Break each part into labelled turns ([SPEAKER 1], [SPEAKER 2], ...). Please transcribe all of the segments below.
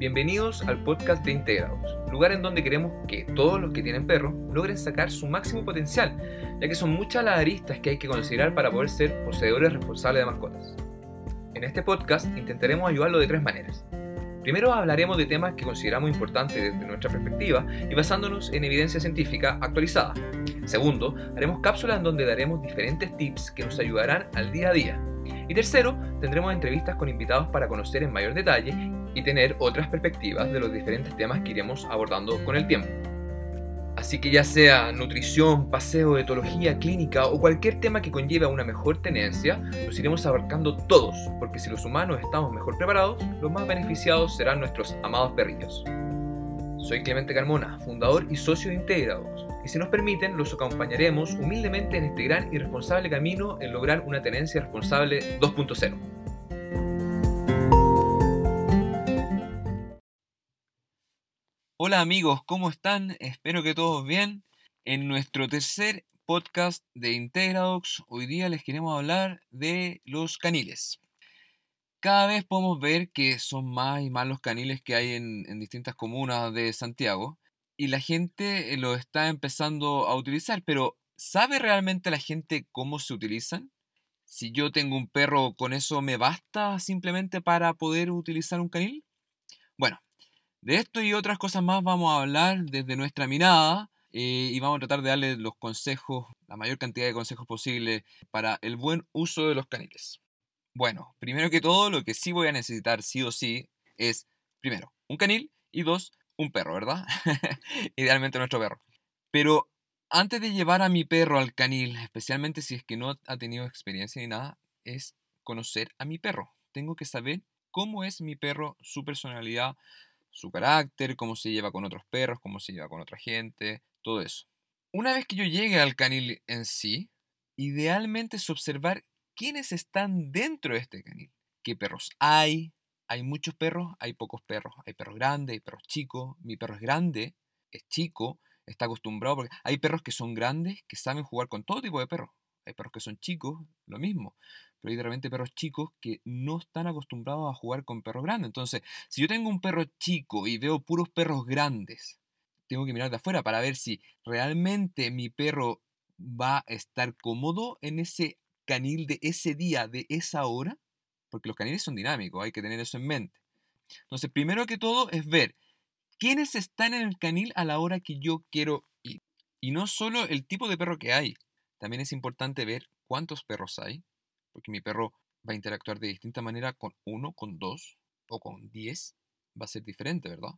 [SPEAKER 1] Bienvenidos al podcast de Integrados, lugar en donde queremos que todos los que tienen perros logren sacar su máximo potencial, ya que son muchas las aristas que hay que considerar para poder ser poseedores responsables de mascotas. En este podcast intentaremos ayudarlo de tres maneras. Primero hablaremos de temas que consideramos importantes desde nuestra perspectiva y basándonos en evidencia científica actualizada. Segundo, haremos cápsulas en donde daremos diferentes tips que nos ayudarán al día a día. Y tercero, tendremos entrevistas con invitados para conocer en mayor detalle y tener otras perspectivas de los diferentes temas que iremos abordando con el tiempo. Así que ya sea nutrición, paseo, etología, clínica o cualquier tema que conlleve a una mejor tenencia, los iremos abarcando todos, porque si los humanos estamos mejor preparados, los más beneficiados serán nuestros amados perrillos. Soy Clemente Carmona, fundador y socio de Integrados, y si nos permiten, los acompañaremos humildemente en este gran y responsable camino en lograr una tenencia responsable 2.0. Hola amigos, ¿cómo están? Espero que todos bien. En nuestro tercer podcast de Integradox, hoy día les queremos hablar de los caniles. Cada vez podemos ver que son más y más los caniles que hay en, en distintas comunas de Santiago y la gente lo está empezando a utilizar, pero ¿sabe realmente la gente cómo se utilizan? Si yo tengo un perro, ¿con eso me basta simplemente para poder utilizar un canil? Bueno, de esto y otras cosas más vamos a hablar desde nuestra mirada eh, y vamos a tratar de darle los consejos, la mayor cantidad de consejos posible para el buen uso de los caniles. Bueno, primero que todo, lo que sí voy a necesitar sí o sí es, primero, un canil y dos, un perro, ¿verdad? Idealmente nuestro perro. Pero antes de llevar a mi perro al canil, especialmente si es que no ha tenido experiencia ni nada, es conocer a mi perro. Tengo que saber cómo es mi perro, su personalidad, su carácter, cómo se lleva con otros perros, cómo se lleva con otra gente, todo eso. Una vez que yo llegue al canil en sí, idealmente es observar quiénes están dentro de este canil. ¿Qué perros hay? Hay muchos perros, hay pocos perros. Hay perros grandes, hay perros chicos. Mi perro es grande, es chico, está acostumbrado hay perros que son grandes, que saben jugar con todo tipo de perros. Hay perros que son chicos, lo mismo pero hay de perros chicos que no están acostumbrados a jugar con perros grandes. Entonces, si yo tengo un perro chico y veo puros perros grandes, tengo que mirar de afuera para ver si realmente mi perro va a estar cómodo en ese canil de ese día, de esa hora, porque los caniles son dinámicos, hay que tener eso en mente. Entonces, primero que todo es ver quiénes están en el canil a la hora que yo quiero ir. Y no solo el tipo de perro que hay, también es importante ver cuántos perros hay, porque mi perro va a interactuar de distinta manera con uno, con dos o con diez. Va a ser diferente, ¿verdad?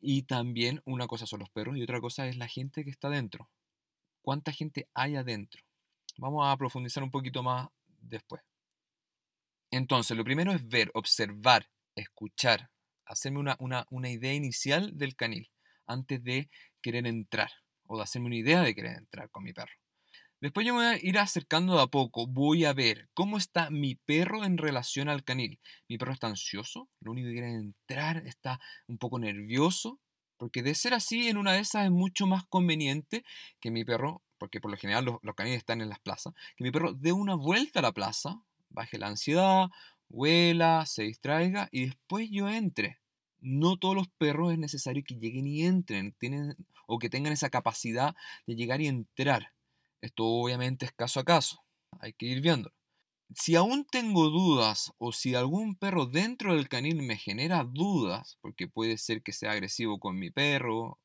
[SPEAKER 1] Y también una cosa son los perros y otra cosa es la gente que está dentro. ¿Cuánta gente hay adentro? Vamos a profundizar un poquito más después. Entonces, lo primero es ver, observar, escuchar, hacerme una, una, una idea inicial del canil antes de querer entrar o de hacerme una idea de querer entrar con mi perro. Después yo me voy a ir acercando de a poco, voy a ver cómo está mi perro en relación al canil. Mi perro está ansioso, lo único que quiere es entrar, está un poco nervioso, porque de ser así, en una de esas es mucho más conveniente que mi perro, porque por lo general los, los caniles están en las plazas, que mi perro dé una vuelta a la plaza, baje la ansiedad, huela, se distraiga y después yo entre. No todos los perros es necesario que lleguen y entren, tienen, o que tengan esa capacidad de llegar y entrar. Esto obviamente es caso a caso, hay que ir viendo. Si aún tengo dudas o si algún perro dentro del canil me genera dudas, porque puede ser que sea agresivo con mi perro,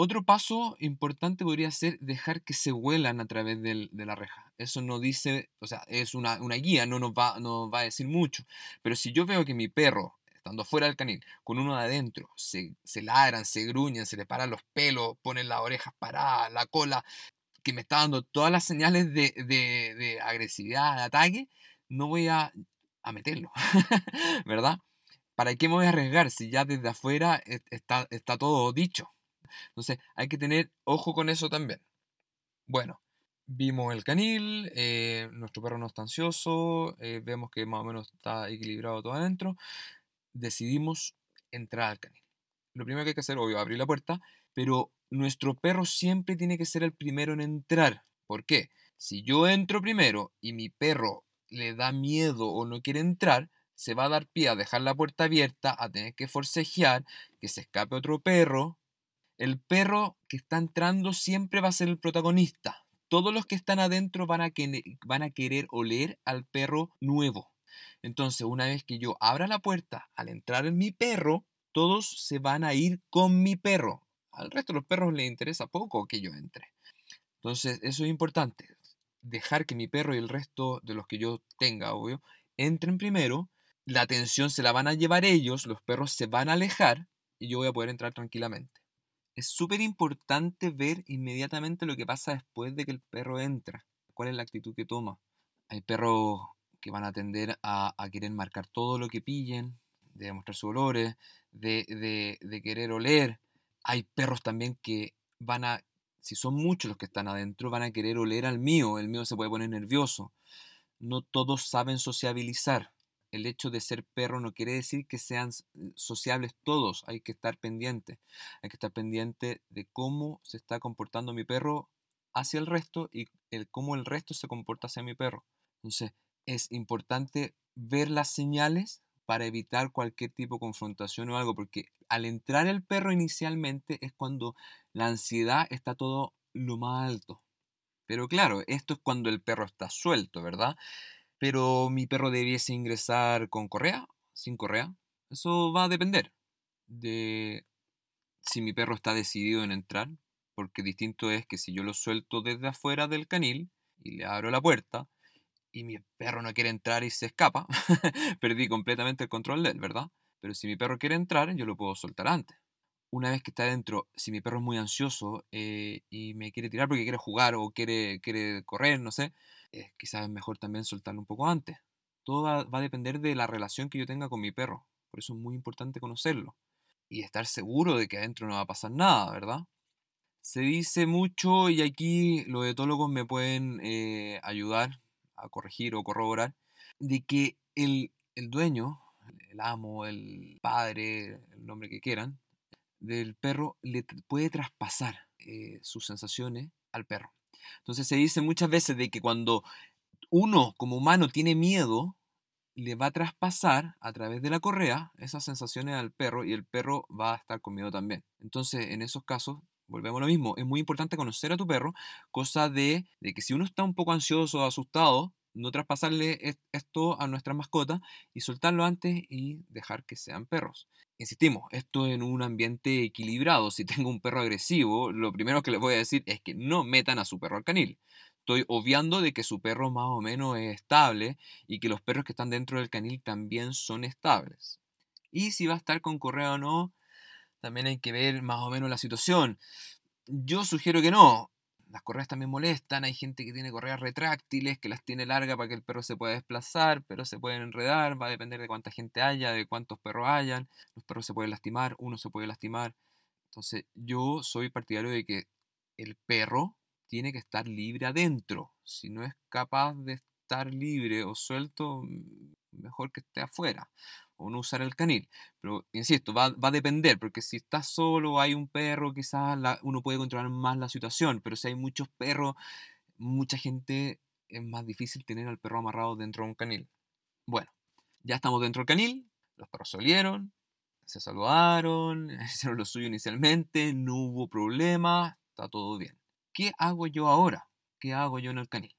[SPEAKER 1] otro paso importante podría ser dejar que se huelan a través de la reja. Eso no dice, o sea, es una, guía, no nos, va, no va a decir mucho. Pero si yo veo que mi perro, estando fuera del canil, con uno de adentro, se, se ladran, se gruñen, se le paran los pelos, ponen las orejas paradas, la cola, que me está dando todas las señales de, de, agresividad, de ataque, no voy a, a meterlo, ¿verdad? ¿Para qué me voy a arriesgar si ya desde afuera está, está todo dicho? Entonces hay que tener ojo con eso también. Bueno, vimos el canil, eh, nuestro perro no está ansioso, eh, vemos que más o menos está equilibrado todo adentro, decidimos entrar al canil. Lo primero que hay que hacer, obvio, abrir la puerta, pero nuestro perro siempre tiene que ser el primero en entrar. ¿Por qué? Si yo entro primero y mi perro le da miedo o no quiere entrar, se va a dar pie a dejar la puerta abierta, a tener que forcejear, que se escape otro perro. El perro que está entrando siempre va a ser el protagonista. Todos los que están adentro van a, querer oler al perro nuevo. Entonces, una vez que yo abra la puerta, al entrar en mi perro, todos se van a ir con mi perro. Al resto de los perros les interesa poco que yo entre. Entonces, eso es importante. Dejar que mi perro y el resto de los que yo tenga, obvio, entren primero. La atención se la van a llevar ellos, los perros se van a alejar y yo voy a poder entrar tranquilamente. Es súper importante ver inmediatamente lo que pasa después de que el perro entra. ¿Cuál es la actitud que toma? Hay perros que van a tender a, querer marcar todo lo que pillen, de mostrar sus olores, de, de querer oler. Hay perros también que van a si son muchos los que están adentro, van a querer oler al mío, el mío se puede poner nervioso. No todos saben sociabilizar. El hecho de ser perro no quiere decir que sean sociables todos, hay que estar pendiente. Hay que estar pendiente de cómo se está comportando mi perro hacia el resto y cómo el resto se comporta hacia mi perro. Entonces, es importante ver las señales para evitar cualquier tipo de confrontación o algo, porque al entrar el perro inicialmente es cuando la ansiedad está todo lo más alto. Pero claro, esto es cuando el perro está suelto, ¿verdad? Pero mi perro debiese ingresar con correa, sin correa. Eso va a depender de si mi perro está decidido en entrar, porque distinto es que si yo lo suelto desde afuera del canil y le abro la puerta y mi perro no quiere entrar y se escapa, perdí completamente el control de él, ¿verdad? Pero si mi perro quiere entrar, yo lo puedo soltar antes. Una vez que está dentro, si mi perro es muy ansioso eh, y me quiere tirar porque quiere jugar o quiere, quiere correr, no sé, quizás es mejor también soltarlo un poco antes. Todo va, va a depender de la relación que yo tenga con mi perro. Por eso es muy importante conocerlo. Y estar seguro de que adentro no va a pasar nada, ¿verdad? Se dice mucho y aquí los etólogos me pueden eh, ayudar a corregir o corroborar de que el, el dueño el amo, el padre, el nombre que quieran, del perro le puede traspasar eh, sus sensaciones al perro. Entonces se dice muchas veces de que cuando uno como humano tiene miedo, le va a traspasar a través de la correa esas sensaciones al perro y el perro va a estar con miedo también. Entonces en esos casos volvemos a lo mismo, es muy importante conocer a tu perro, cosa de, de que si uno está un poco ansioso o asustado, no traspasarle esto a nuestras mascotas y soltarlo antes y dejar que sean perros. Insistimos, esto en un ambiente equilibrado. Si tengo un perro agresivo, lo primero que les voy a decir es que no metan a su perro al canil. Estoy obviando de que su perro más o menos es estable y que los perros que están dentro del canil también son estables. Y si va a estar con correa o no, también hay que ver más o menos la situación. Yo sugiero que no. Las correas también molestan, hay gente que tiene correas retráctiles, que las tiene largas para que el perro se pueda desplazar, pero se pueden enredar, va a depender de cuánta gente haya, de cuántos perros hayan, los perros se pueden lastimar, uno se puede lastimar. Entonces yo soy partidario de que el perro tiene que estar libre adentro. Si no es capaz de estar libre o suelto, mejor que esté afuera o no usar el canil. Pero, insisto, va, a depender, porque si estás solo, hay un perro, quizás uno puede controlar más la situación, pero si hay muchos perros, mucha gente, es más difícil tener al perro amarrado dentro de un canil. Bueno, ya estamos dentro del canil, los perros salieron, se saludaron, hicieron lo suyo inicialmente, no hubo problema, está todo bien. ¿Qué hago yo ahora? ¿Qué hago yo en el canil?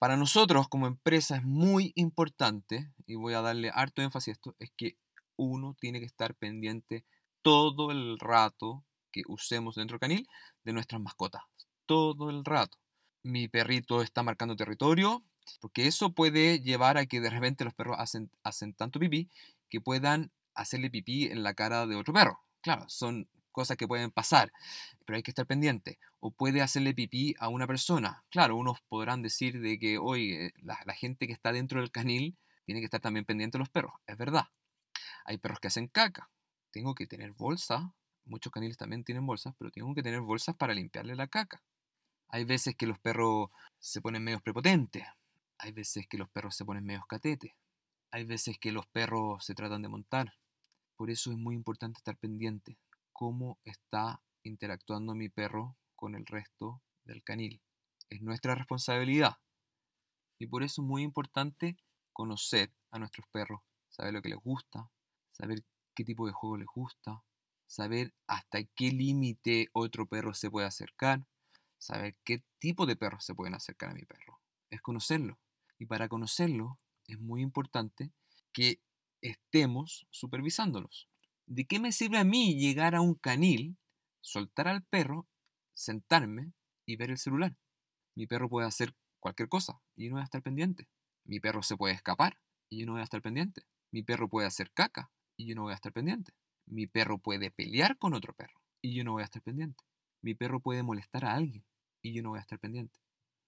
[SPEAKER 1] Para nosotros como empresa es muy importante, y voy a darle harto énfasis a esto, es que uno tiene que estar pendiente todo el rato que usemos dentro del canil de nuestras mascotas. Todo el rato. Mi perrito está marcando territorio, porque eso puede llevar a que de repente los perros hacen, hacen tanto pipí que puedan hacerle pipí en la cara de otro perro. Claro, son cosas que pueden pasar, pero hay que estar pendiente. O puede hacerle pipí a una persona. Claro, unos podrán decir de que, hoy la, gente que está dentro del canil tiene que estar también pendiente de los perros. Es verdad. Hay perros que hacen caca. Tengo que tener bolsa. Muchos caniles también tienen bolsas, pero tengo que tener bolsas para limpiarle la caca. Hay veces que los perros se ponen medio prepotentes. Hay veces que los perros se ponen medio catetes. Hay veces que los perros se tratan de montar. Por eso es muy importante estar pendiente cómo está interactuando mi perro con el resto del canil. Es nuestra responsabilidad. Y por eso es muy importante conocer a nuestros perros saber lo que les gusta, saber qué tipo de juego les gusta, saber hasta qué límite otro perro se puede acercar, saber qué tipo de perros se pueden acercar a mi perro. Es conocerlo. Y para conocerlo es muy importante que estemos supervisándolos. ¿De qué me sirve a mí llegar a un canil, soltar al perro, sentarme y ver el celular? Mi perro puede hacer cualquier cosa y yo no voy a estar pendiente. Mi perro se puede escapar y yo no voy a estar pendiente. Mi perro puede hacer caca y yo no voy a estar pendiente. Mi perro puede pelear con otro perro y yo no voy a estar pendiente. Mi perro puede molestar a alguien y yo no voy a estar pendiente.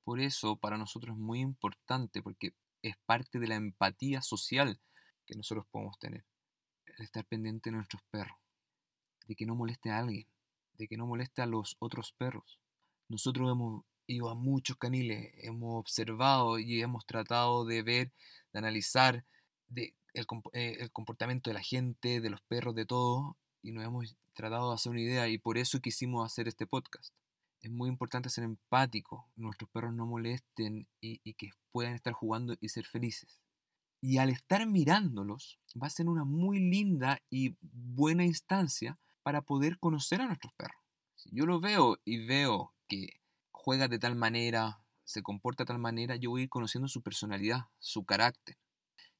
[SPEAKER 1] Por eso para nosotros es muy importante porque es parte de la empatía social que nosotros podemos tener. Estar pendiente de nuestros perros, de que no moleste a alguien, de que no moleste a los otros perros. Nosotros hemos ido a muchos caniles, hemos observado y hemos tratado de ver, de analizar eh, el comportamiento de la gente, de los perros, de todo, y nos hemos tratado de hacer una idea y por eso quisimos hacer este podcast es muy importante ser empático, nuestros perros no molesten y, que puedan estar jugando y ser felices. Y al estar mirándolos, va a ser una muy linda y buena instancia para poder conocer a nuestros perros. Si yo lo veo y veo que juega de tal manera, se comporta de tal manera, yo voy a ir conociendo su personalidad, su carácter.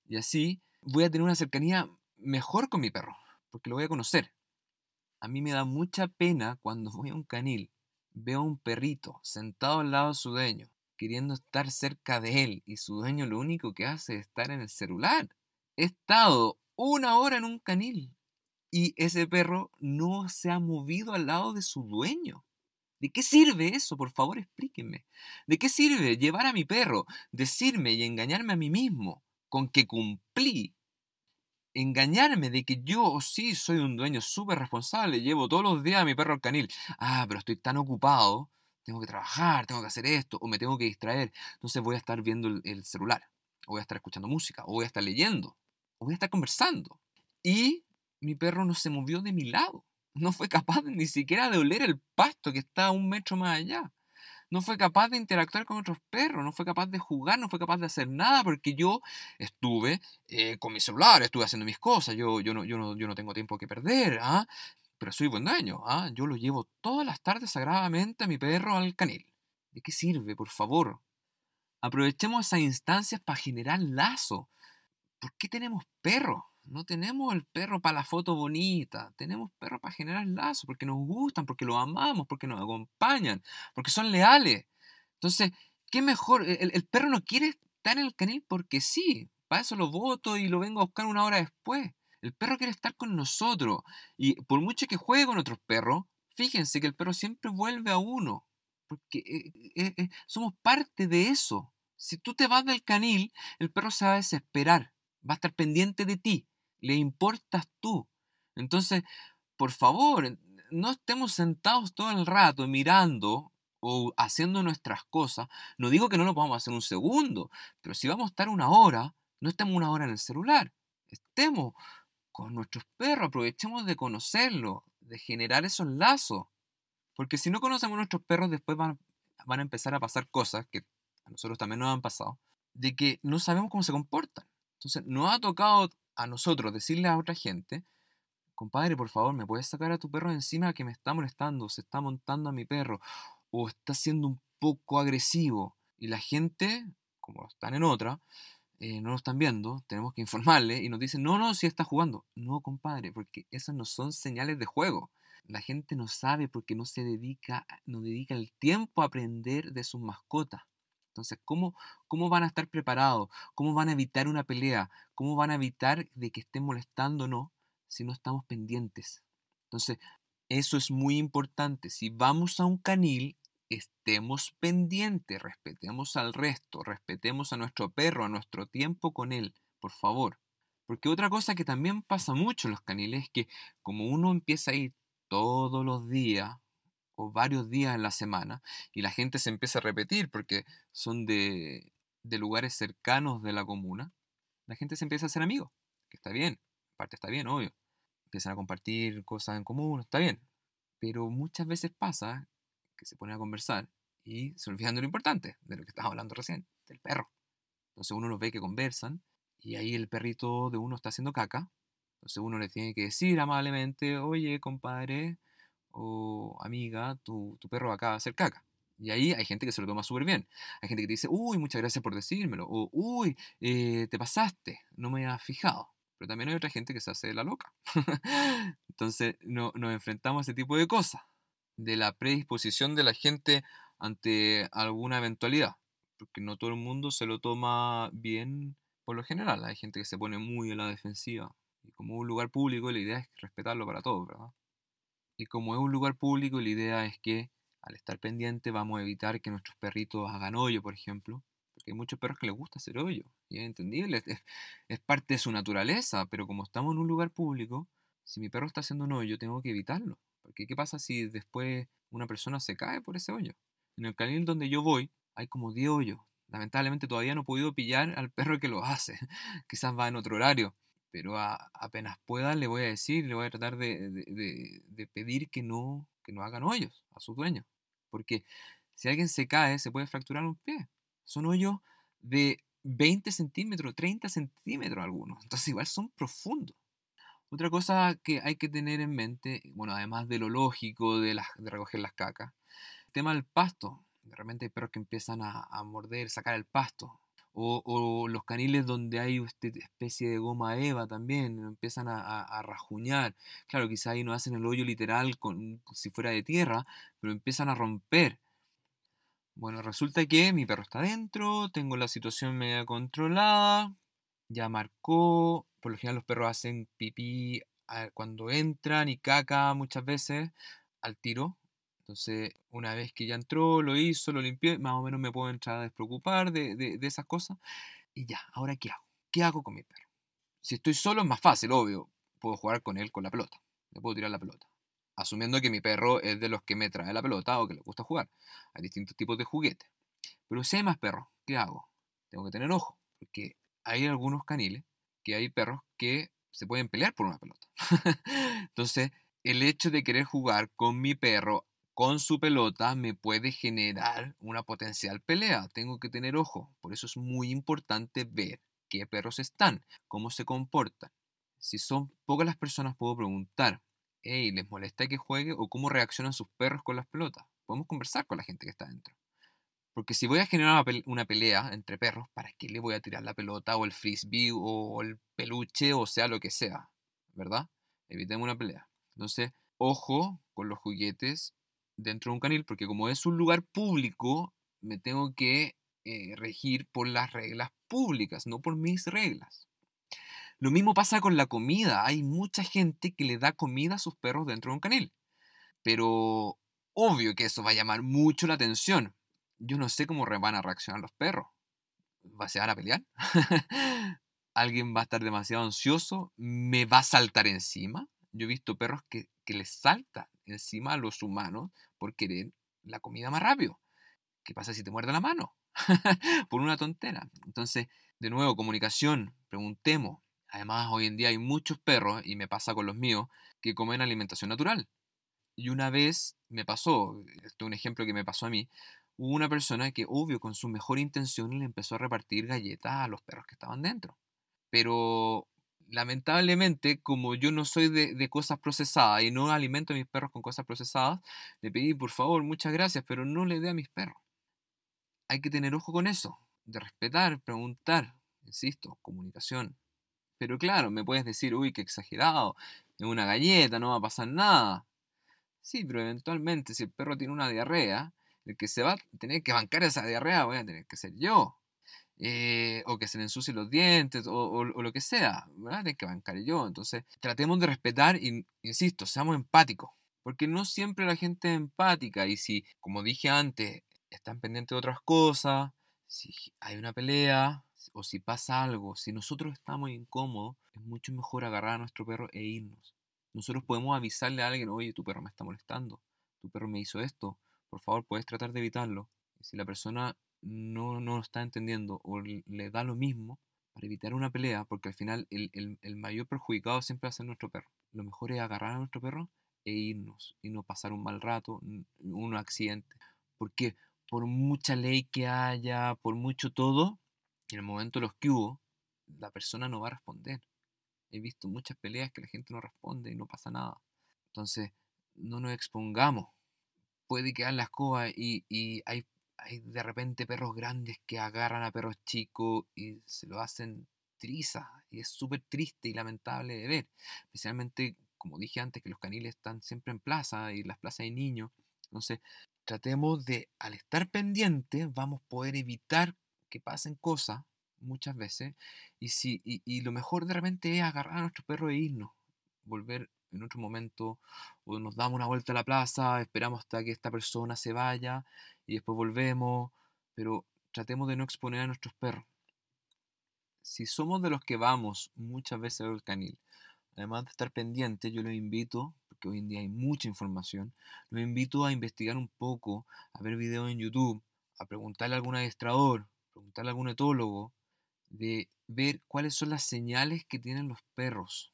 [SPEAKER 1] Y así voy a tener una cercanía mejor con mi perro, porque lo voy a conocer. A mí me da mucha pena cuando voy a un canil veo a un perrito sentado al lado de su dueño, queriendo estar cerca de él, y su dueño lo único que hace es estar en el celular. He estado una hora en un canil y ese perro no se ha movido al lado de su dueño. ¿De qué sirve eso? Por favor, explíquenme. ¿De qué sirve llevar a mi perro, decirme y engañarme a mí mismo con que cumplí engañarme de que yo sí soy un dueño súper responsable, llevo todos los días a mi perro al canil. Ah, pero estoy tan ocupado, tengo que trabajar, tengo que hacer esto, o me tengo que distraer. Entonces voy a estar viendo el, celular, o voy a estar escuchando música, o voy a estar leyendo, o voy a estar conversando. Y mi perro no se movió de mi lado. No fue capaz ni siquiera de oler el pasto que está un metro más allá no fue capaz de interactuar con otros perros, no fue capaz de jugar, no fue capaz de hacer nada porque yo estuve eh, con mi celular, estuve haciendo mis cosas, yo, yo, no, yo, no, yo no tengo tiempo que perder, ¿ah? Pero soy buen dueño, ¿ah? yo lo llevo todas las tardes sagradamente a mi perro al canil. ¿De qué sirve, por favor? Aprovechemos esas instancias para generar lazo. ¿Por qué tenemos perros? No tenemos el perro para la foto bonita, tenemos perros para generar lazos, porque nos gustan, porque los amamos, porque nos acompañan, porque son leales. Entonces, ¿qué mejor? El, perro no quiere estar en el canil porque sí, para eso lo voto y lo vengo a buscar una hora después. El perro quiere estar con nosotros y por mucho que juegue con otros perros, fíjense que el perro siempre vuelve a uno, porque eh, eh, eh, somos parte de eso. Si tú te vas del canil, el perro se va a desesperar, va a estar pendiente de ti le importas tú. Entonces, por favor, no estemos sentados todo el rato mirando o haciendo nuestras cosas. No digo que no lo podamos hacer un segundo, pero si vamos a estar una hora, no estemos una hora en el celular. Estemos con nuestros perros, aprovechemos de conocerlos, de generar esos lazos. Porque si no conocemos a nuestros perros, después van, van a empezar a pasar cosas que a nosotros también nos han pasado, de que no sabemos cómo se comportan. Entonces, nos ha tocado a nosotros decirle a otra gente, compadre, por favor, ¿me puedes sacar a tu perro de encima que me está molestando, se está montando a mi perro, o está siendo un poco agresivo? Y la gente, como están en otra, eh, no lo están viendo, tenemos que informarle y nos dicen, no, no, si está jugando. No, compadre, porque esas no son señales de juego. La gente no sabe porque no se dedica, no dedica el tiempo a aprender de sus mascotas. Entonces, ¿cómo, ¿cómo van a estar preparados? ¿Cómo van a evitar una pelea? ¿Cómo van a evitar de que estén molestándonos si no estamos pendientes? Entonces, eso es muy importante. Si vamos a un canil, estemos pendientes, respetemos al resto, respetemos a nuestro perro, a nuestro tiempo con él, por favor. Porque otra cosa que también pasa mucho en los caniles es que como uno empieza a ir todos los días o varios días en la semana y la gente se empieza a repetir porque son de, de lugares cercanos de la comuna, la gente se empieza a hacer amigos, que está bien, parte está bien, obvio. Empiezan a compartir cosas en común, está bien. Pero muchas veces pasa que se ponen a conversar y se olvidan de lo importante, de lo que estaba hablando recién, del perro. Entonces uno los ve que conversan y ahí el perrito de uno está haciendo caca. Entonces uno le tiene que decir amablemente, oye, compadre o amiga, tu, tu perro acaba de hacer caca. Y ahí hay gente que se lo toma súper bien. Hay gente que te dice, uy, muchas gracias por decírmelo. O, uy, eh, te pasaste, no me has fijado. Pero también hay otra gente que se hace la loca. Entonces no, nos enfrentamos a ese tipo de cosas. De la predisposición de la gente ante alguna eventualidad. Porque no todo el mundo se lo toma bien por lo general. Hay gente que se pone muy a la defensiva. Y como es un lugar público, la idea es respetarlo para todos, ¿verdad? Y como es un lugar público, la idea es que al estar pendiente vamos a evitar que nuestros perritos hagan hoyo, por ejemplo, porque hay muchos perros que les gusta hacer hoyo, y es entendible, es, parte de su naturaleza, pero como estamos en un lugar público, si mi perro está haciendo un hoyo, tengo que evitarlo, porque ¿qué pasa si después una persona se cae por ese hoyo? En el canil donde yo voy hay como 10 hoyos, lamentablemente todavía no he podido pillar al perro que lo hace, quizás va en otro horario, pero apenas pueda le voy a decir, le voy a tratar de, de, pedir que no, que no hagan hoyos a su dueño. Porque si alguien se cae, se puede fracturar un pie. Son hoyos de 20 centímetros, 30 centímetros algunos. Entonces igual son profundos. Otra cosa que hay que tener en mente, bueno, además de lo lógico de, recoger las cacas, el tema del pasto. De repente hay perros que empiezan a, a morder, sacar el pasto. O, los caniles donde hay esta especie de goma eva también, empiezan a, rajuñar. Claro, quizá ahí no hacen el hoyo literal con, si fuera de tierra, pero empiezan a romper. Bueno, resulta que mi perro está adentro, tengo la situación media controlada, ya marcó, por lo general los perros hacen pipí cuando entran y caca muchas veces al tiro, entonces, una vez que ya entró, lo hizo, lo limpió, más o menos me puedo entrar a despreocupar de, de, esas cosas. Y ya, ahora ¿qué hago? ¿Qué hago con mi perro? Si estoy solo es más fácil, obvio. Puedo jugar con él con la pelota. Le puedo tirar la pelota. Asumiendo que mi perro es de los que me trae la pelota o que le gusta jugar. Hay distintos tipos de juguetes. Pero si hay más perros, ¿qué hago? Tengo que tener ojo. Porque hay algunos caniles que hay perros que se pueden pelear por una pelota. Entonces, el hecho de querer jugar con mi perro con su pelota me puede generar una potencial pelea. Tengo que tener ojo. Por eso es muy importante ver qué perros están, cómo se comportan. Si son pocas las personas, puedo preguntar, hey, ¿les molesta que juegue? o cómo reaccionan sus perros con las pelotas. Podemos conversar con la gente que está dentro. Porque si voy a generar una pelea entre perros, ¿para qué le voy a tirar la pelota o el frisbee o el peluche o sea lo que sea? ¿Verdad? Evitemos una pelea. Entonces, ojo con los juguetes dentro de un canil, porque como es un lugar público, me tengo que eh, regir por las reglas públicas, no por mis reglas. Lo mismo pasa con la comida. Hay mucha gente que le da comida a sus perros dentro de un canil. Pero obvio que eso va a llamar mucho la atención. Yo no sé cómo van a reaccionar los perros. ¿Va a a pelear? ¿Alguien va a estar demasiado ansioso? ¿Me va a saltar encima? Yo he visto perros que, que les salta encima a los humanos por querer la comida más rápido. ¿Qué pasa si te muerde la mano? por una tontera. Entonces, de nuevo, comunicación, preguntemos. Además, hoy en día hay muchos perros, y me pasa con los míos, que comen alimentación natural. Y una vez me pasó, esto es un ejemplo que me pasó a mí, hubo una persona que, obvio, con su mejor intención le empezó a repartir galletas a los perros que estaban dentro. Pero lamentablemente, como yo no soy de, cosas procesadas y no alimento a mis perros con cosas procesadas, le pedí, por favor, muchas gracias, pero no le dé a mis perros. Hay que tener ojo con eso, de respetar, preguntar, insisto, comunicación. Pero claro, me puedes decir, uy, qué exagerado, es una galleta, no va a pasar nada. Sí, pero eventualmente si el perro tiene una diarrea, el que se va a tener que bancar esa diarrea voy a tener que ser yo. Eh, o que se le ensucien los dientes, o, lo que sea, ¿verdad? Tiene que bancar yo. Entonces, tratemos de respetar y, insisto, seamos empáticos, porque no siempre la gente es empática y si, como dije antes, están pendientes de otras cosas, si hay una pelea o si pasa algo, si nosotros estamos incómodos, es mucho mejor agarrar a nuestro perro e irnos. Nosotros podemos avisarle a alguien, oye, tu perro me está molestando, tu perro me hizo esto, por favor, puedes tratar de evitarlo. si la persona no, no lo está entendiendo o le da lo mismo para evitar una pelea, porque al final el, el, mayor perjudicado siempre va a ser nuestro perro. Lo mejor es agarrar a nuestro perro e irnos y no pasar un mal rato, un accidente. Porque por mucha ley que haya, por mucho todo, en el momento de los que hubo, la persona no va a responder. He visto muchas peleas que la gente no responde y no pasa nada. Entonces, no nos expongamos. Puede quedar la escoba y, y hay, hay de repente perros grandes que agarran a perros chicos y se lo hacen triza. Y es súper triste y lamentable de ver. Especialmente, como dije antes, que los caniles están siempre en plaza y las plazas hay niños. Entonces, tratemos de, al estar pendientes, vamos a poder evitar que pasen cosas muchas veces. Y, si, y, lo mejor de repente es agarrar a nuestro perro e irnos. Volver en otro momento, o nos damos una vuelta a la plaza, esperamos hasta que esta persona se vaya y después volvemos. Pero tratemos de no exponer a nuestros perros. Si somos de los que vamos muchas veces al canil, además de estar pendiente, yo los invito, porque hoy en día hay mucha información, los invito a investigar un poco, a ver videos en YouTube, a preguntarle a algún adiestrador, preguntarle a algún etólogo, de ver cuáles son las señales que tienen los perros,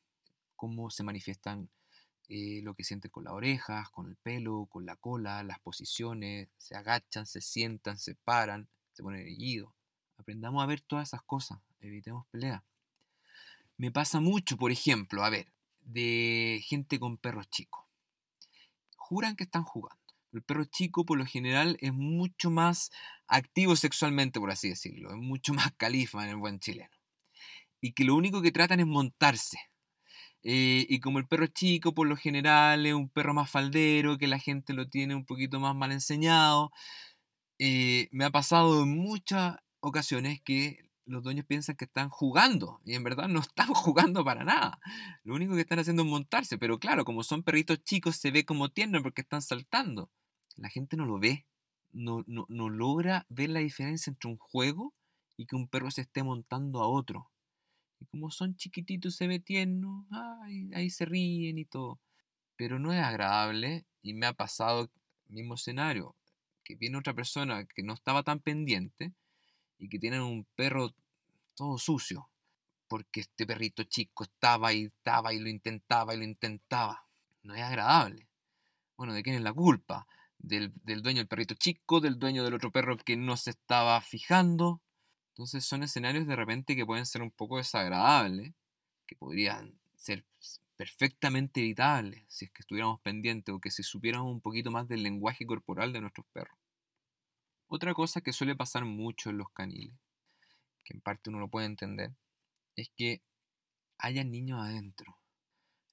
[SPEAKER 1] cómo se manifiestan eh, lo que sienten con las orejas, con el pelo, con la cola, las posiciones, se agachan, se sientan, se paran, se ponen erguidos. Aprendamos a ver todas esas cosas, evitemos peleas. Me pasa mucho, por ejemplo, a ver, de gente con perros chicos. Juran que están jugando. El perro chico por lo general es mucho más activo sexualmente, por así decirlo, es mucho más califa en el buen chileno. Y que lo único que tratan es montarse. Eh, y como el perro chico por lo general es un perro más faldero, que la gente lo tiene un poquito más mal enseñado, eh, me ha pasado en muchas ocasiones que los dueños piensan que están jugando y en verdad no están jugando para nada. Lo único que están haciendo es montarse, pero claro, como son perritos chicos se ve como tierno porque están saltando. La gente no lo ve, no, no, no logra ver la diferencia entre un juego y que un perro se esté montando a otro. Y como son chiquititos se ve tierno, ahí se ríen y todo. Pero no es agradable y me ha pasado el mismo escenario, que viene otra persona que no estaba tan pendiente y que tienen un perro todo sucio, porque este perrito chico estaba y estaba y lo intentaba y lo intentaba. No es agradable. Bueno, ¿de quién es la culpa? Del, del dueño del perrito chico, del dueño del otro perro que no se estaba fijando. Entonces son escenarios de repente que pueden ser un poco desagradables, que podrían ser perfectamente evitables si es que estuviéramos pendientes o que si supiéramos un poquito más del lenguaje corporal de nuestros perros. Otra cosa que suele pasar mucho en los caniles, que en parte uno lo puede entender, es que haya niños adentro.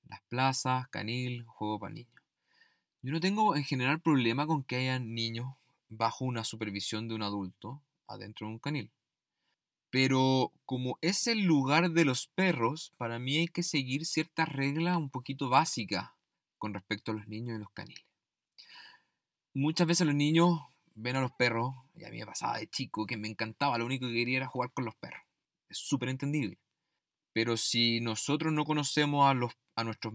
[SPEAKER 1] Las plazas, canil, juego para niños. Yo no tengo en general problema con que haya niños bajo una supervisión de un adulto adentro de un canil. Pero como es el lugar de los perros, para mí hay que seguir ciertas reglas un poquito básicas con respecto a los niños y los caniles. Muchas veces los niños ven a los perros, y a mí me pasaba de chico que me encantaba, lo único que quería era jugar con los perros. Es súper entendible. Pero si nosotros no conocemos a, los, a nuestros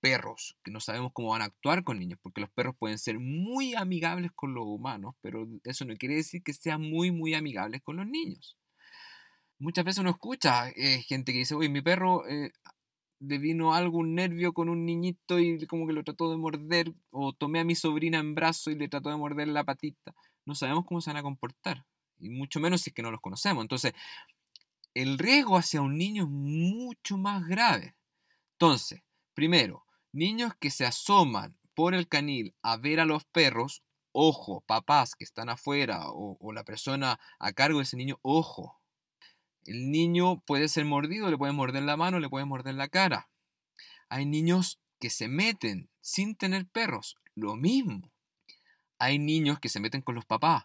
[SPEAKER 1] perros, que no sabemos cómo van a actuar con niños, porque los perros pueden ser muy amigables con los humanos, pero eso no quiere decir que sean muy, muy amigables con los niños. Muchas veces uno escucha eh, gente que dice, oye, mi perro eh, le vino algún nervio con un niñito y como que lo trató de morder, o tomé a mi sobrina en brazo y le trató de morder la patita. No sabemos cómo se van a comportar, y mucho menos si es que no los conocemos. Entonces, el riesgo hacia un niño es mucho más grave. Entonces, primero, niños que se asoman por el canil a ver a los perros, ojo, papás que están afuera o, o la persona a cargo de ese niño, ojo, el niño puede ser mordido, le puede morder la mano, le puede morder la cara. Hay niños que se meten sin tener perros, lo mismo. Hay niños que se meten con los papás.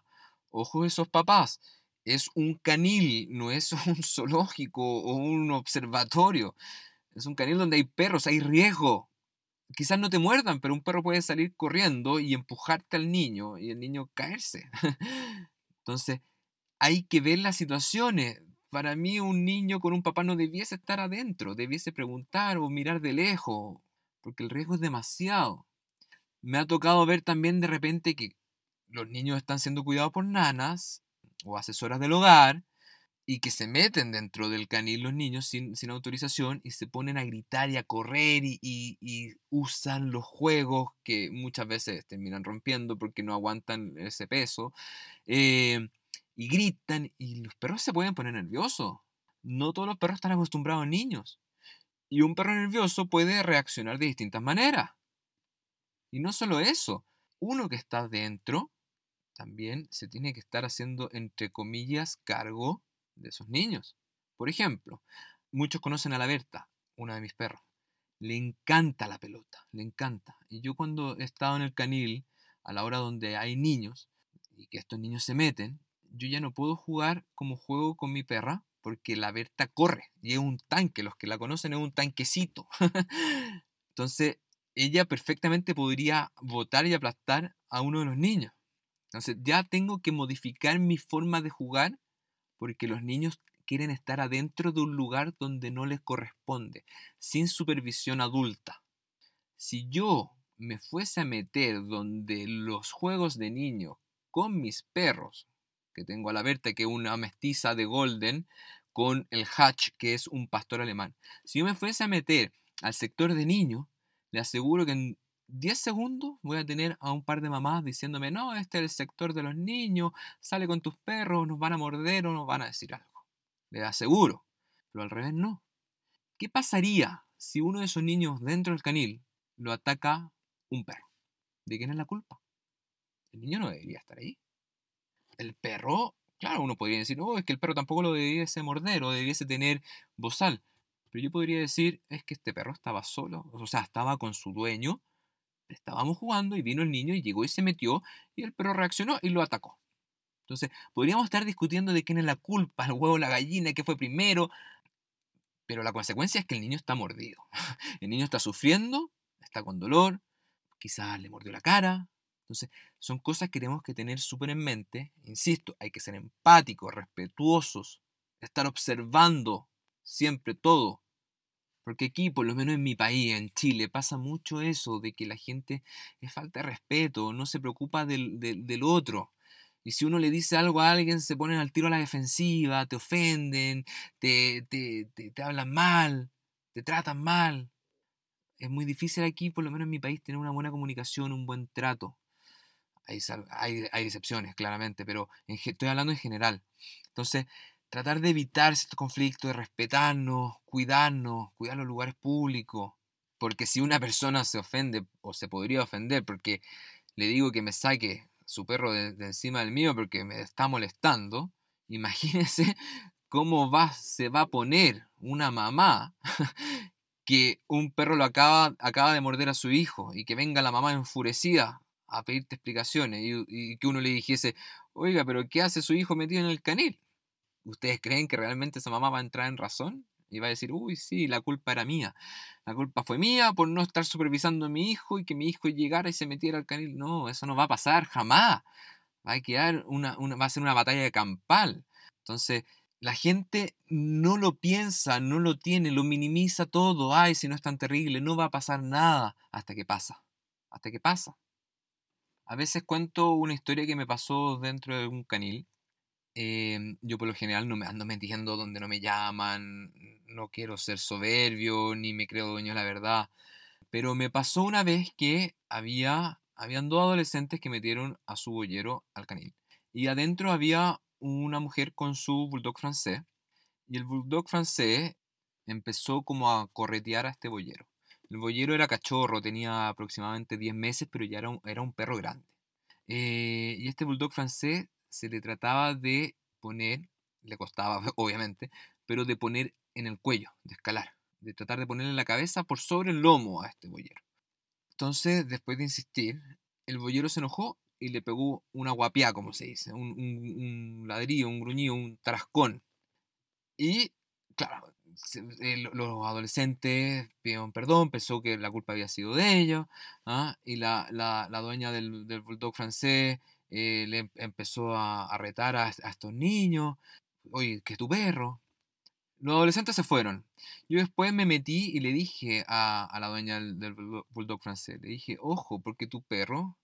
[SPEAKER 1] Ojo esos papás, es un canil, no es un zoológico o un observatorio. Es un canil donde hay perros, hay riesgo. Quizás no te muerdan, pero un perro puede salir corriendo y empujarte al niño y el niño caerse. Entonces, hay que ver las situaciones. Para mí un niño con un papá no debiese estar adentro, debiese preguntar o mirar de lejos, porque el riesgo es demasiado. Me ha tocado ver también de repente que los niños están siendo cuidados por nanas o asesoras del hogar y que se meten dentro del canil los niños sin, autorización y se ponen a gritar y a correr y, usan los juegos que muchas veces terminan rompiendo porque no aguantan ese peso. Eh, y gritan y los perros se pueden poner nerviosos. no todos los perros están acostumbrados a niños. Y un perro nervioso puede reaccionar de distintas maneras. Y no solo eso, uno que está dentro también se tiene que estar haciendo, entre comillas, cargo de esos niños. Por ejemplo, muchos conocen a la Berta, una de mis perros. Le encanta la pelota, le encanta. Y yo cuando he estado en el canil, a la hora donde hay niños, y que estos niños se meten, yo ya no puedo jugar como juego con mi perra porque la Berta corre y es un tanque, los que la conocen es un tanquecito. Entonces, ella perfectamente podría votar y aplastar a uno de los niños. Entonces, ya tengo que modificar mi forma de jugar porque los niños quieren estar adentro de un lugar donde no les corresponde, sin supervisión adulta. Si yo me fuese a meter donde los juegos de niños con mis perros, que tengo a la Berta, que es una mestiza de Golden, con el Hatch, que es un pastor alemán. Si yo me fuese a meter al sector de niños, le aseguro que en 10 segundos voy a tener a un par de mamás diciéndome, no, este es el sector de los niños, sale con tus perros, nos van a morder o nos van a decir algo. Le aseguro. Pero al revés no. ¿Qué pasaría si uno de esos niños dentro del canil lo ataca un perro? ¿De quién es la culpa? El niño no debería estar ahí. El perro, claro, uno podría decir, no, es que el perro tampoco lo debiese morder o debiese tener bozal. Pero yo podría decir, es que este perro estaba solo, o sea, estaba con su dueño, estábamos jugando y vino el niño y llegó y se metió y el perro reaccionó y lo atacó. Entonces, podríamos estar discutiendo de quién es la culpa, el huevo la gallina, qué fue primero, pero la consecuencia es que el niño está mordido. El niño está sufriendo, está con dolor, quizás le mordió la cara, entonces, son cosas que tenemos que tener súper en mente. Insisto, hay que ser empáticos, respetuosos, estar observando siempre todo. Porque aquí, por lo menos en mi país, en Chile, pasa mucho eso de que la gente es falta de respeto, no se preocupa del, otro. Y si uno le dice algo a alguien, se ponen al tiro a la defensiva, te ofenden, te, te, te hablan mal, te tratan mal. Es muy difícil aquí, por lo menos en mi país, tener una buena comunicación, un buen trato. Hay, hay, excepciones, claramente, pero estoy hablando en general. Entonces, tratar de evitar estos conflictos, de respetarnos, cuidarnos, cuidar los lugares públicos. Porque si una persona se ofende o se podría ofender porque le digo que me saque su perro de, encima del mío porque me está molestando, imagínese cómo va, se va a poner una mamá que un perro lo acaba, acaba de morder a su hijo y que venga la mamá enfurecida a pedirte explicaciones y, que uno le dijese, oiga, pero ¿qué hace su hijo metido en el canil? ¿Ustedes creen que realmente esa mamá va a entrar en razón? Y va a decir, uy, sí, la culpa era mía. La culpa fue mía por no estar supervisando a mi hijo y que mi hijo llegara y se metiera al canil. No, eso no va a pasar jamás. Va a quedar una, va a ser una batalla de campal. Entonces, la gente no lo piensa, no lo tiene, lo minimiza todo. Ay, si no es tan terrible, no va a pasar nada hasta que pasa. Hasta que pasa. A veces cuento una historia que me pasó dentro de un canil. Em, yo por lo general no me ando metiendo donde no me llaman, no quiero ser soberbio, ni me creo dueño de la verdad. Pero me pasó una vez que había, habían dos adolescentes que metieron a su bollero al canil. Y adentro había una mujer con su bulldog francés. Y el bulldog francés empezó como a corretear a este bollero. El boyero era cachorro, tenía aproximadamente 10 meses, pero ya era un, perro grande. Eh, y este bulldog francés se le trataba de poner, le costaba obviamente, pero de poner en el cuello, de escalar, de tratar de ponerle la cabeza por sobre el lomo a este boyero. Entonces, después de insistir, el boyero se enojó y le pegó una guapiá, como se dice, un, un, ladrillo, un gruñido, un tarascón. Y, claro, los adolescentes pidieron perdón, pensó que la culpa había sido de ellos, ¿ah? y la, la, la, dueña del, del bulldog francés eh, le em, empezó a, a retar a, estos niños, oye, que es tu perro. Los adolescentes se fueron. Yo después me metí y le dije a, a la dueña del bulldog francés, le dije, ojo, porque tu perro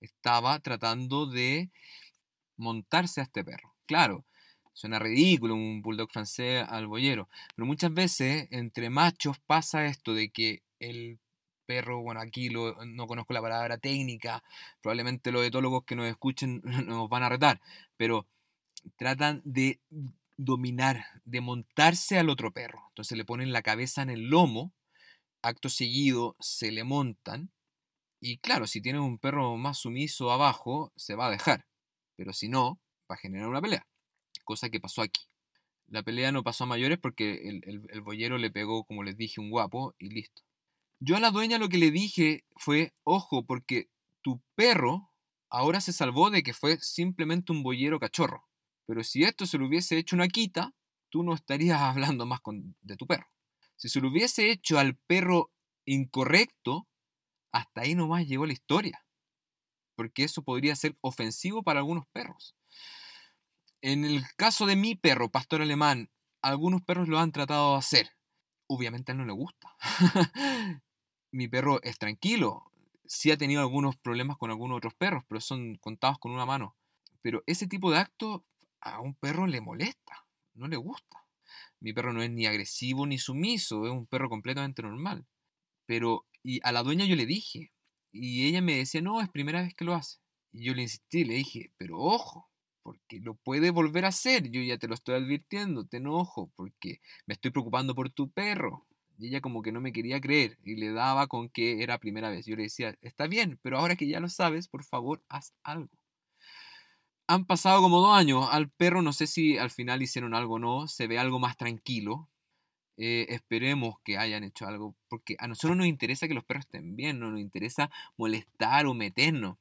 [SPEAKER 1] estaba tratando de montarse a este perro. Claro, Suena ridículo un bulldog francés al boyero, pero muchas veces entre machos pasa esto de que el perro, bueno, aquí no conozco la palabra técnica, probablemente los etólogos que nos escuchen nos van a retar, pero tratan de dominar, de montarse al otro perro. Entonces le ponen la cabeza en el lomo, acto seguido se le montan. Y claro, si tienes un perro más sumiso abajo, se va a dejar. Pero si no, va a generar una pelea. Cosa que pasó aquí. La pelea no pasó a mayores porque el, boyero le pegó, como les dije, un guapo y listo. Yo a la dueña lo que le dije fue, ojo, porque tu perro ahora se salvó de que fue simplemente un boyero cachorro. Pero si esto se lo hubiese hecho una quita, tú no estarías hablando más con, de tu perro. Si se lo hubiese hecho al perro incorrecto, hasta ahí nomás llegó la historia. Porque eso podría ser ofensivo para algunos perros. En el caso de mi perro, pastor alemán, algunos perros lo han tratado de hacer. Obviamente a él no le gusta. mi perro es tranquilo. Sí ha tenido algunos problemas con algunos otros perros, pero son contados con una mano. Pero ese tipo de acto a un perro le molesta, no le gusta. Mi perro no es ni agresivo ni sumiso, es un perro completamente normal. Pero y a la dueña yo le dije, y ella me decía, no, es primera vez que lo hace. Y yo le insistí, le dije, pero ojo, porque lo puede volver a hacer, yo ya te lo estoy advirtiendo, te enojo, porque me estoy preocupando por tu perro. Y ella como que no me quería creer y le daba con que era primera vez. Yo le decía, está bien, pero ahora que ya lo sabes, por favor, haz algo. Han pasado como dos años. Al perro no sé si al final hicieron algo o no. Se ve algo más tranquilo. Eh, esperemos que hayan hecho algo, porque a nosotros nos interesa que los perros estén bien, no nos interesa molestar o meternos.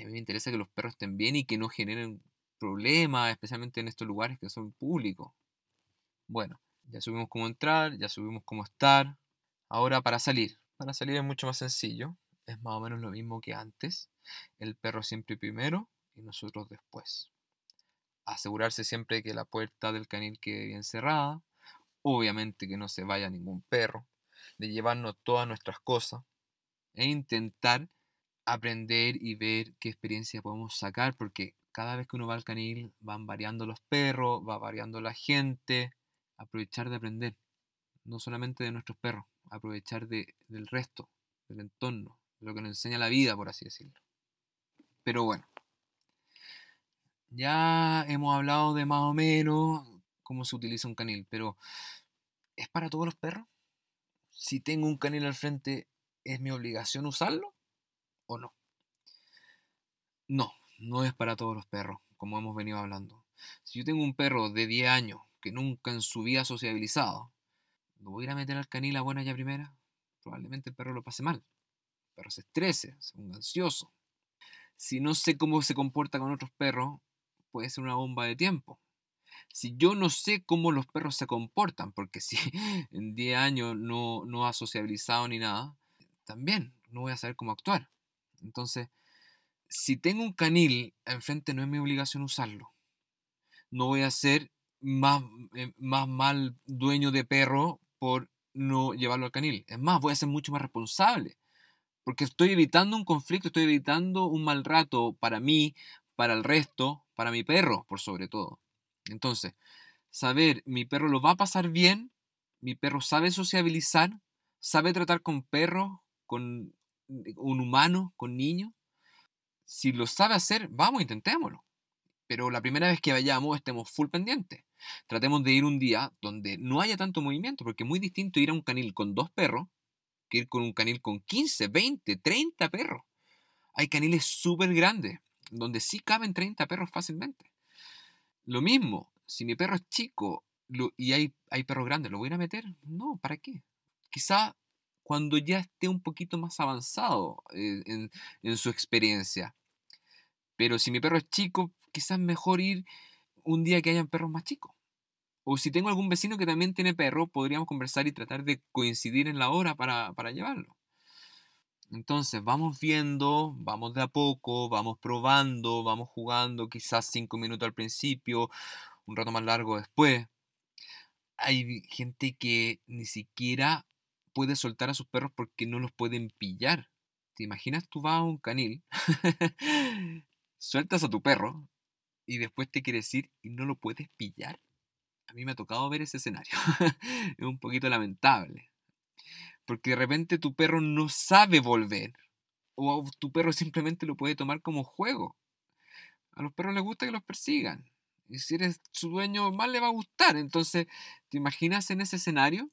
[SPEAKER 1] A mí me interesa que los perros estén bien y que no generen problemas, especialmente en estos lugares que son públicos. Bueno, ya subimos cómo entrar, ya subimos cómo estar. Ahora para salir. Para salir es mucho más sencillo. Es más o menos lo mismo que antes. El perro siempre primero y nosotros después. Asegurarse siempre que la puerta del canil quede bien cerrada obviamente que no se vaya ningún perro, de llevarnos todas nuestras cosas e intentar aprender y ver qué experiencia podemos sacar, porque cada vez que uno va al canil van variando los perros, va variando la gente, aprovechar de aprender, no solamente de nuestros perros, aprovechar de, del resto, del entorno, de lo que nos enseña la vida, por así decirlo. Pero bueno, ya hemos hablado de más o menos cómo se utiliza un canil, pero ¿es para todos los perros? Si tengo un canil al frente, ¿es mi obligación usarlo o no? No, no es para todos los perros, como hemos venido hablando. Si yo tengo un perro de 10 años que nunca en su vida ha sociabilizado, ¿lo voy a ir a meter al canil a buena ya primera? Probablemente el perro lo pase mal. El perro se estrese, se ponga ansioso. Si no sé cómo se comporta con otros perros, puede ser una bomba de tiempo si yo no sé cómo los perros se comportan, porque si en 10 años no, no ha sociabilizado ni nada, también no voy a saber cómo actuar. Entonces, si tengo un canil enfrente, no es mi obligación usarlo. No voy a ser más, eh, más mal dueño de perro por no llevarlo al canil. Es más, voy a ser mucho más responsable. Porque estoy evitando un conflicto, estoy evitando un mal rato para mí, para el resto, para mi perro, por sobre todo. Entonces, saber, mi perro lo va a pasar bien, mi perro sabe sociabilizar, sabe tratar con perros, con un humano, con niños. Si lo sabe hacer, vamos, intentémoslo. Pero la primera vez que vayamos, estemos full pendientes. Tratemos de ir un día donde no haya tanto movimiento, porque es muy distinto ir a un canil con dos perros que ir con un canil con 15, 20, 30 perros. Hay caniles súper grandes, donde sí caben 30 perros fácilmente. Lo mismo, si mi perro es chico y hay, hay perros grandes, ¿lo voy a meter? No, ¿para qué? Quizá cuando ya esté un poquito más avanzado en, en su experiencia. Pero si mi perro es chico, quizás mejor ir un día que hayan perros más chicos. O si tengo algún vecino que también tiene perro, podríamos conversar y tratar de coincidir en la hora para, para llevarlo. Entonces vamos viendo, vamos de a poco, vamos probando, vamos jugando, quizás cinco minutos al principio, un rato más largo después. Hay gente que ni siquiera puede soltar a sus perros porque no los pueden pillar. ¿Te imaginas tú vas a un canil, sueltas a tu perro y después te quieres ir y no lo puedes pillar? A mí me ha tocado ver ese escenario. es un poquito lamentable. Porque de repente tu perro no sabe volver. O tu perro simplemente lo puede tomar como juego. A los perros les gusta que los persigan. Y si eres su dueño, más le va a gustar. Entonces, ¿te imaginas en ese escenario?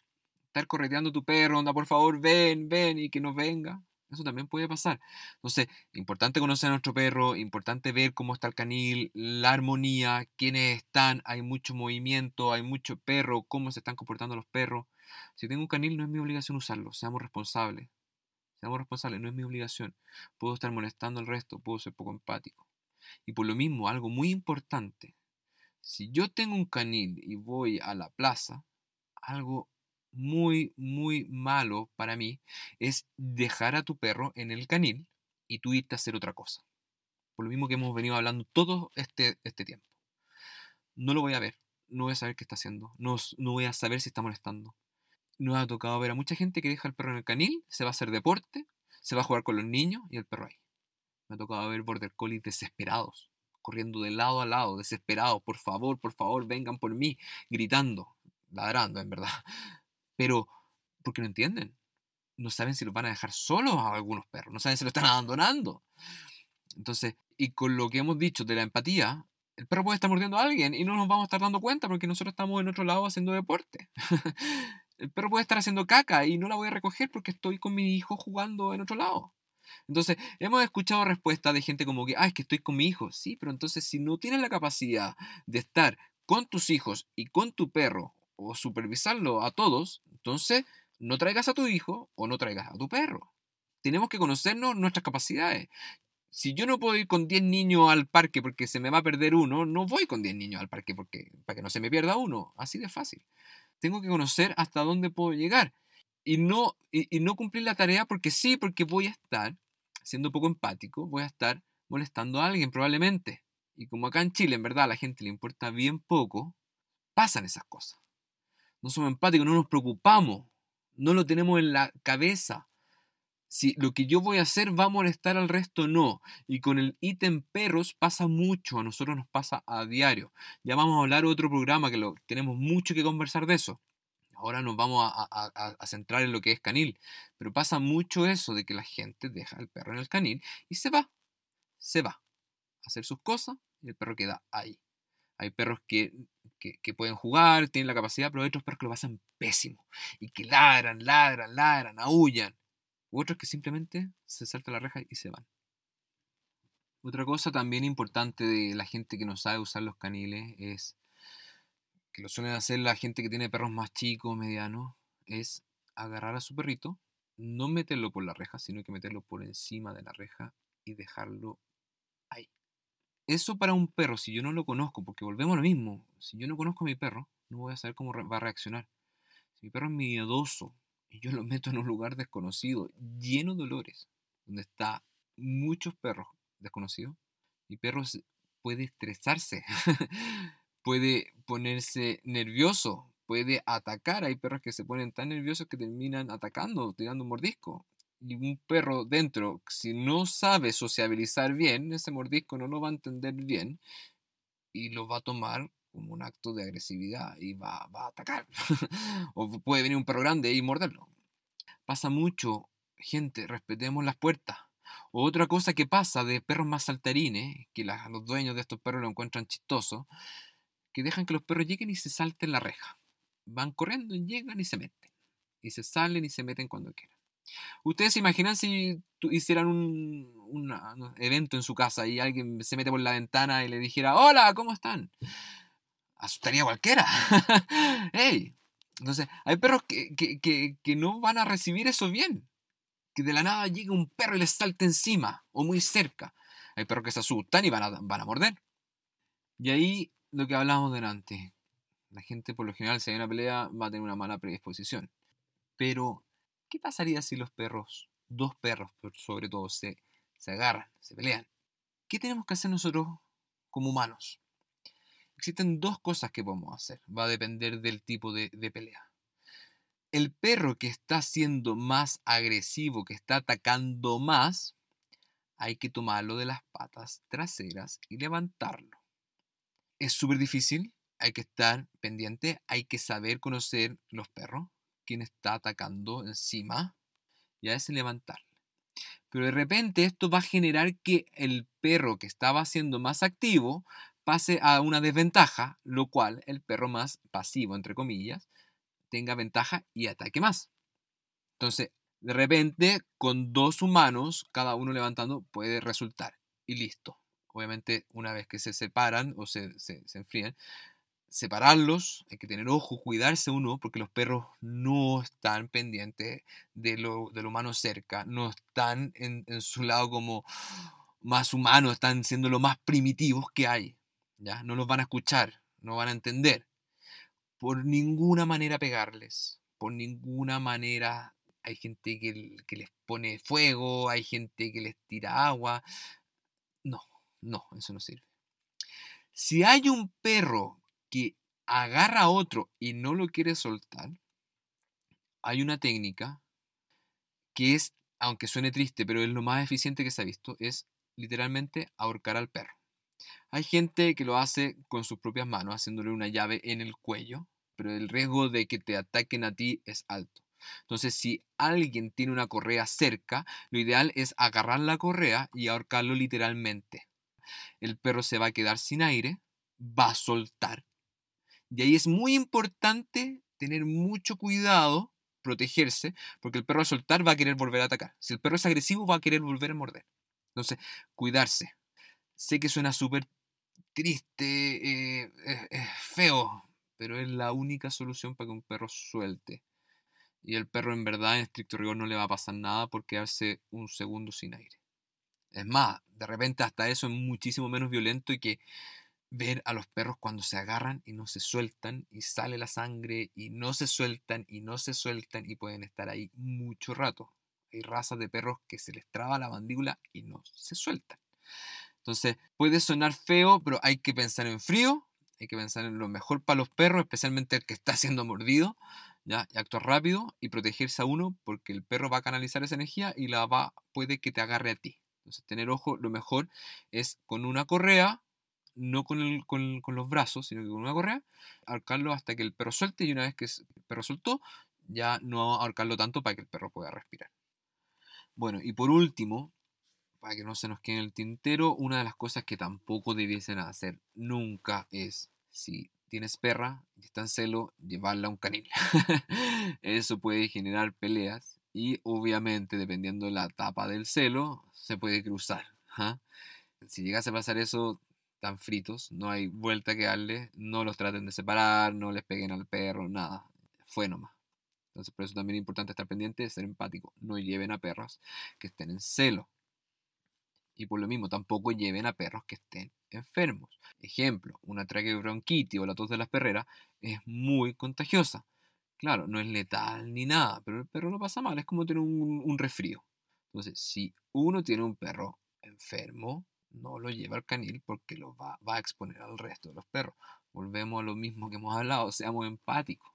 [SPEAKER 1] Estar correteando tu perro, onda, por favor, ven, ven, y que no venga. Eso también puede pasar. Entonces, importante conocer a nuestro perro, importante ver cómo está el canil, la armonía, quiénes están, hay mucho movimiento, hay mucho perro, cómo se están comportando los perros. Si tengo un canil, no es mi obligación usarlo, seamos responsables. Seamos responsables, no es mi obligación. Puedo estar molestando al resto, puedo ser poco empático. Y por lo mismo, algo muy importante, si yo tengo un canil y voy a la plaza, algo muy, muy malo para mí es dejar a tu perro en el canil y tú irte a hacer otra cosa. Por lo mismo que hemos venido hablando todo este, este tiempo. No lo voy a ver, no voy a saber qué está haciendo, no, no voy a saber si está molestando. Nos ha tocado ver a mucha gente que deja al perro en el canil, se va a hacer deporte, se va a jugar con los niños y el perro ahí. Me ha tocado ver border collies desesperados, corriendo de lado a lado, desesperados, por favor, por favor, vengan por mí, gritando, ladrando, en verdad. Pero, porque no entienden. No saben si los van a dejar solos a algunos perros, no saben si lo están abandonando. Entonces, y con lo que hemos dicho de la empatía, el perro puede estar mordiendo a alguien y no nos vamos a estar dando cuenta porque nosotros estamos en otro lado haciendo deporte. el perro puede estar haciendo caca y no la voy a recoger porque estoy con mi hijo jugando en otro lado. Entonces, hemos escuchado respuestas de gente como que, ah, es que estoy con mi hijo. Sí, pero entonces si no tienes la capacidad de estar con tus hijos y con tu perro o supervisarlo a todos, entonces no traigas a tu hijo o no traigas a tu perro. Tenemos que conocernos nuestras capacidades. Si yo no puedo ir con 10 niños al parque porque se me va a perder uno, no voy con 10 niños al parque porque, para que no se me pierda uno. Así de fácil. Tengo que conocer hasta dónde puedo llegar. Y no, y, y no cumplir la tarea porque sí, porque voy a estar siendo poco empático, voy a estar molestando a alguien probablemente. Y como acá en Chile, en verdad, a la gente le importa bien poco, pasan esas cosas no somos empáticos, no nos preocupamos, no lo tenemos en la cabeza. Si lo que yo voy a hacer va a molestar al resto, no. Y con el ítem perros pasa mucho, a nosotros nos pasa a diario. Ya vamos a hablar otro programa que lo, tenemos mucho que conversar de eso. Ahora nos vamos a, centrar en lo que es canil. Pero pasa mucho eso de que la gente deja al perro en el canil y se va. Se va a hacer sus cosas y el perro queda ahí. Hay perros que, pueden jugar, tienen la capacidad, pero hay otros perros que lo pasan pésimo y que ladran, ladran, ladran, aullan. U otros que simplemente se saltan la reja y se van. Otra cosa también importante de la gente que no sabe usar los caniles es que lo suelen hacer la gente que tiene perros más chicos, medianos, es agarrar a su perrito, no meterlo por la reja, sino que meterlo por encima de la reja y dejarlo ahí. Eso para un perro, si yo no lo conozco, porque volvemos a lo mismo, si yo no conozco a mi perro, no voy a saber cómo va a reaccionar. Si mi perro es miedoso y yo lo meto en un lugar desconocido, lleno de olores, donde está muchos perros desconocidos, mi perro puede estresarse, puede ponerse nervioso, puede atacar. Hay perros que se ponen tan nerviosos que terminan atacando, tirando un mordisco y un perro dentro, si no sabe sociabilizar bien, ese mordisco no lo va a entender bien y lo va a tomar como un acto de agresividad y va, a atacar. o puede venir un perro grande y morderlo. Pasa mucho, gente, respetemos las puertas. otra cosa que pasa de perros más saltarines, que los dueños de estos perros lo encuentran chistoso, que dejan que los perros lleguen y se salten la reja. Van corriendo llegan y se meten. Y se salen y se meten cuando quieran. ¿Ustedes se imaginan si hicieran un, evento en su casa y alguien se mete por la ventana y le dijera, hola, ¿cómo están? Asustaría a cualquiera. ¡Ey! Entonces, hay perros que, no van a recibir eso bien. Que de la nada llegue un perro y les salte encima o muy cerca. Hay perros que se asustan y van a, van a morder. Y ahí lo que hablábamos delante. La gente por lo general si hay una pelea va a tener una mala predisposición. Pero ¿Qué pasaría si los perros, dos perros sobre todo, se, se agarran, se pelean? ¿Qué tenemos que hacer nosotros como humanos? Existen dos cosas que podemos hacer. Va a depender del tipo de, de pelea. El perro que está siendo más agresivo, que está atacando más, hay que tomarlo de las patas traseras y levantarlo. Es súper difícil, hay que estar pendiente, hay que saber conocer los perros, quien está atacando encima y a ese levantarle. Pero de repente esto va a generar que el perro que estaba siendo más activo pase a una desventaja, lo cual el perro más pasivo, entre comillas, tenga ventaja y ataque más. Entonces, de repente, con dos humanos, cada uno levantando, puede resultar. Y listo. Obviamente, una vez que se separan o se, se, enfrían, separarlos, hay que tener ojo, cuidarse uno, porque los perros no están pendientes de lo, del humano cerca, no están en, su lado como más humano, están siendo lo más primitivos que hay. ¿ya? No los van a escuchar, no van a entender. Por ninguna manera pegarles, por ninguna manera hay gente que, que les pone fuego, hay gente que les tira agua. No, no, eso no sirve. Si hay un perro que agarra a otro y no lo quiere soltar, hay una técnica que es, aunque suene triste, pero es lo más eficiente que se ha visto, es literalmente ahorcar al perro. Hay gente que lo hace con sus propias manos, haciéndole una llave en el cuello, pero el riesgo de que te ataquen a ti es alto. Entonces, si alguien tiene una correa cerca, lo ideal es agarrar la correa y ahorcarlo literalmente. El perro se va a quedar sin aire, va a soltar. Y ahí es muy importante tener mucho cuidado, protegerse, porque el perro al soltar va a querer volver a atacar. Si el perro es agresivo, va a querer volver a morder. Entonces, cuidarse. Sé que suena súper triste, eh, feo, pero es la única solución para que un perro suelte. Y el perro en verdad, en estricto rigor, no le va a pasar nada por quedarse un segundo sin aire. Es más, de repente hasta eso es muchísimo menos violento y que ver a los perros cuando se agarran y no se sueltan y sale la sangre y no se sueltan y no se sueltan y pueden estar ahí mucho rato. Hay razas de perros que se les traba la mandíbula y no se sueltan. Entonces, puede sonar feo, pero hay que pensar en frío, hay que pensar en lo mejor para los perros, especialmente el que está siendo mordido, ¿ya? Y actuar rápido y protegerse a uno porque el perro va a canalizar esa energía y la va, puede que te agarre a ti. Entonces, tener ojo, lo mejor es con una correa, no con, con, los brazos, sino que con una correa, ahorcarlo hasta que el perro suelte y una vez que el perro soltó, ya no ahorcarlo tanto para que el perro pueda respirar. Bueno, y por último, para que no se nos quede en el tintero, una de las cosas que tampoco debiesen hacer nunca es, si tienes perra y está en celo, llevarla a un canil. Eso puede generar peleas y obviamente dependiendo de la etapa del celo, se puede cruzar. ¿ah? Si llegase a pasar eso, tan fritos, no hay vuelta que darle, no los traten de separar, no les peguen al perro, nada, fue nomás. Entonces por eso también es importante estar pendiente ser empático, no lleven a perros que estén en celo. Y por lo mismo, tampoco lleven a perros que estén enfermos. Ejemplo, una traqueobronquitis o la tos de las perreras es muy contagiosa. Claro, no es letal ni nada, pero el perro no pasa mal, es como tener un, un resfrío. Entonces, si uno tiene un perro enfermo, no lo lleva al canil porque lo va, va, a exponer al resto de los perros. Volvemos a lo mismo que hemos hablado, seamos empáticos.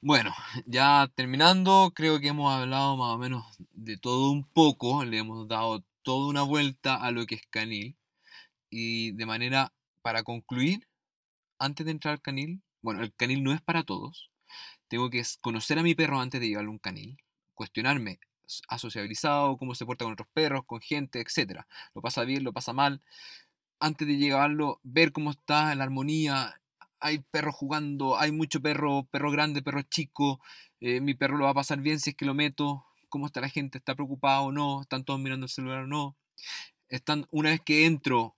[SPEAKER 1] Bueno, ya terminando, creo que hemos hablado más o menos de todo un poco, le hemos dado toda una vuelta a lo que es canil. Y de manera, para concluir, antes de entrar al canil, bueno, el canil no es para todos. Tengo que conocer a mi perro antes de llevarlo a un canil, cuestionarme, ¿ha sociabilizado? ¿Cómo se porta con otros perros, con gente, etcétera? ¿Lo pasa bien? ¿Lo pasa mal? Antes de llevarlo, ver cómo está la armonía. Hay perros jugando, hay mucho perro, perro grande, perro chico. Eh, mi perro lo va a pasar bien si es que lo meto cómo está la gente, está preocupada o no, están todos mirando el celular o no. Están, una vez que entro,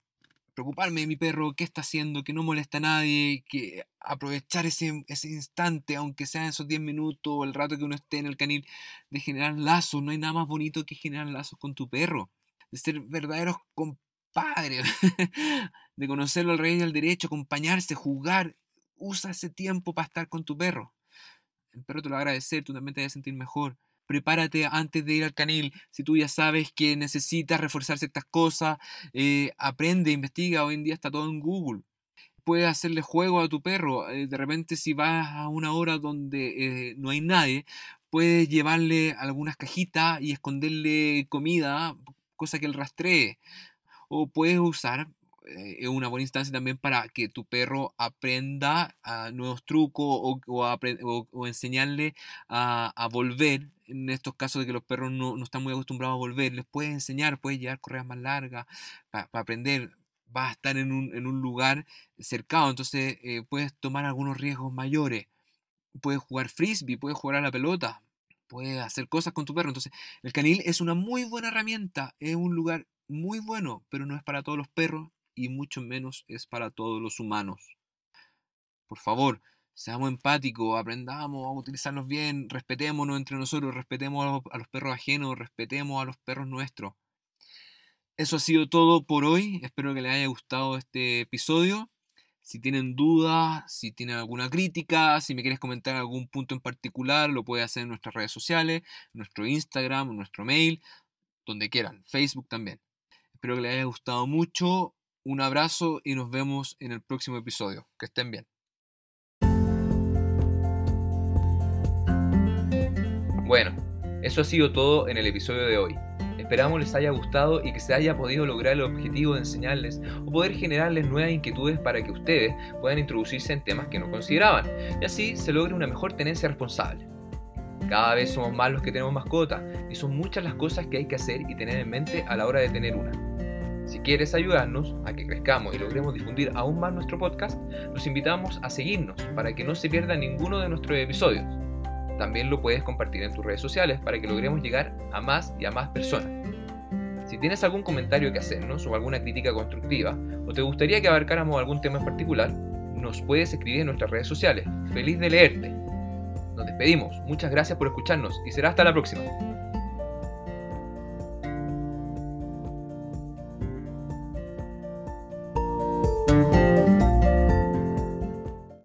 [SPEAKER 1] preocuparme de mi perro, qué está haciendo, que no molesta a nadie, que aprovechar ese, ese instante, aunque sea esos 10 minutos o el rato que uno esté en el canil, de generar lazos. No hay nada más bonito que generar lazos con tu perro, de ser verdaderos compadres, de conocerlo al rey y al derecho, acompañarse, jugar. Usa ese tiempo para estar con tu perro. El perro te lo va a agradecer, tú también te vas a sentir mejor prepárate antes de ir al canil. Si tú ya sabes que necesitas reforzar ciertas cosas, eh, aprende, investiga. Hoy en día está todo en Google. Puedes hacerle juego a tu perro. Eh, de repente, si vas a una hora donde eh, no hay nadie, puedes llevarle algunas cajitas y esconderle comida, cosa que él rastree. O puedes usar es eh, una buena instancia también para que tu perro aprenda a nuevos trucos o, o, enseñarle a, volver. En estos casos de que los perros no, están muy acostumbrados a volver, les puedes enseñar, puedes llevar correas más largas para aprender. va a estar en un, en un lugar cercado, entonces eh, puedes tomar algunos riesgos mayores. Puedes jugar frisbee, puedes jugar a la pelota, puedes hacer cosas con tu perro. Entonces, el canil es una muy buena herramienta, es un lugar muy bueno, pero no es para todos los perros y mucho menos es para todos los humanos. Por favor, seamos empáticos, aprendamos a utilizarlos bien, respetémonos entre nosotros, respetemos a los perros ajenos, respetemos a los perros nuestros. Eso ha sido todo por hoy. Espero que les haya gustado este episodio. Si tienen dudas, si tienen alguna crítica, si me quieres comentar algún punto en particular, lo puedes hacer en nuestras redes sociales, nuestro Instagram, nuestro mail, donde quieran, Facebook también. Espero que les haya gustado mucho. Un abrazo y nos vemos en el próximo episodio. Que estén bien.
[SPEAKER 2] Bueno, eso ha sido todo en el episodio de hoy. Esperamos les haya gustado y que se haya podido lograr el objetivo de enseñarles o poder generarles nuevas inquietudes para que ustedes puedan introducirse en temas que no consideraban y así se logre una mejor tenencia responsable. Cada vez somos más los que tenemos mascotas y son muchas las cosas que hay que hacer y tener en mente a la hora de tener una. Si quieres ayudarnos a que crezcamos y logremos difundir aún más nuestro podcast, los invitamos a seguirnos para que no se pierda ninguno de nuestros episodios. También lo puedes compartir en tus redes sociales para que logremos llegar a más y a más personas. Si tienes algún comentario que hacernos o alguna crítica constructiva, o te gustaría que abarcáramos algún tema en particular, nos puedes escribir en nuestras redes sociales. Feliz de leerte. Nos despedimos, muchas gracias por escucharnos y será hasta la próxima.